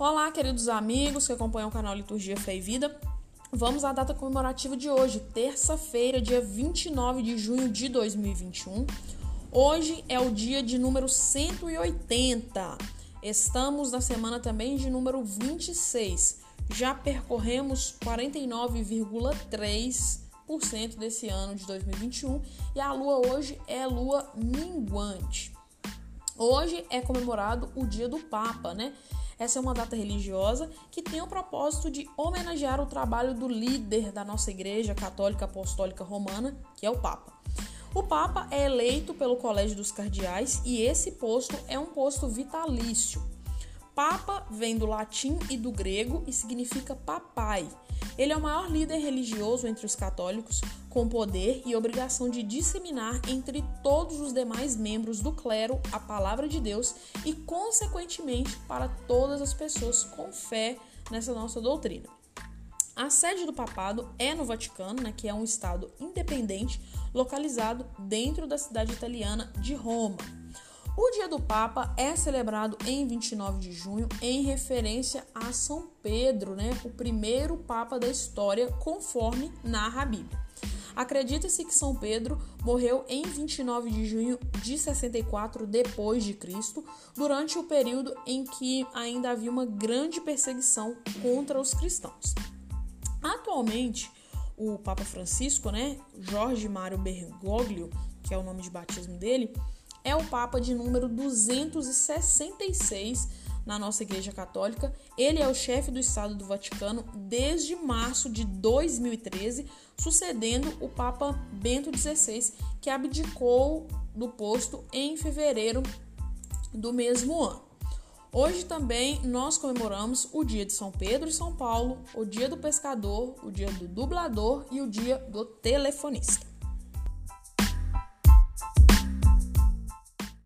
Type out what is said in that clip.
Olá, queridos amigos que acompanham o canal Liturgia Fé e Vida. Vamos à data comemorativa de hoje, terça-feira, dia 29 de junho de 2021. Hoje é o dia de número 180. Estamos na semana também de número 26. Já percorremos 49,3% desse ano de 2021 e a lua hoje é lua minguante. Hoje é comemorado o dia do Papa, né? Essa é uma data religiosa que tem o propósito de homenagear o trabalho do líder da nossa Igreja Católica Apostólica Romana, que é o Papa. O Papa é eleito pelo Colégio dos Cardeais e esse posto é um posto vitalício. Papa vem do latim e do grego e significa papai. Ele é o maior líder religioso entre os católicos, com poder e obrigação de disseminar entre todos os demais membros do clero a palavra de Deus e, consequentemente, para todas as pessoas com fé nessa nossa doutrina. A sede do papado é no Vaticano, né, que é um estado independente localizado dentro da cidade italiana de Roma. O Dia do Papa é celebrado em 29 de junho em referência a São Pedro, né, o primeiro papa da história, conforme narra a Bíblia. Acredita-se que São Pedro morreu em 29 de junho de 64 depois de Cristo, durante o período em que ainda havia uma grande perseguição contra os cristãos. Atualmente, o Papa Francisco, né, Jorge Mário Bergoglio, que é o nome de batismo dele, é o Papa de número 266 na nossa Igreja Católica. Ele é o chefe do Estado do Vaticano desde março de 2013, sucedendo o Papa Bento XVI, que abdicou do posto em fevereiro do mesmo ano. Hoje também nós comemoramos o dia de São Pedro e São Paulo, o dia do pescador, o dia do dublador e o dia do telefonista.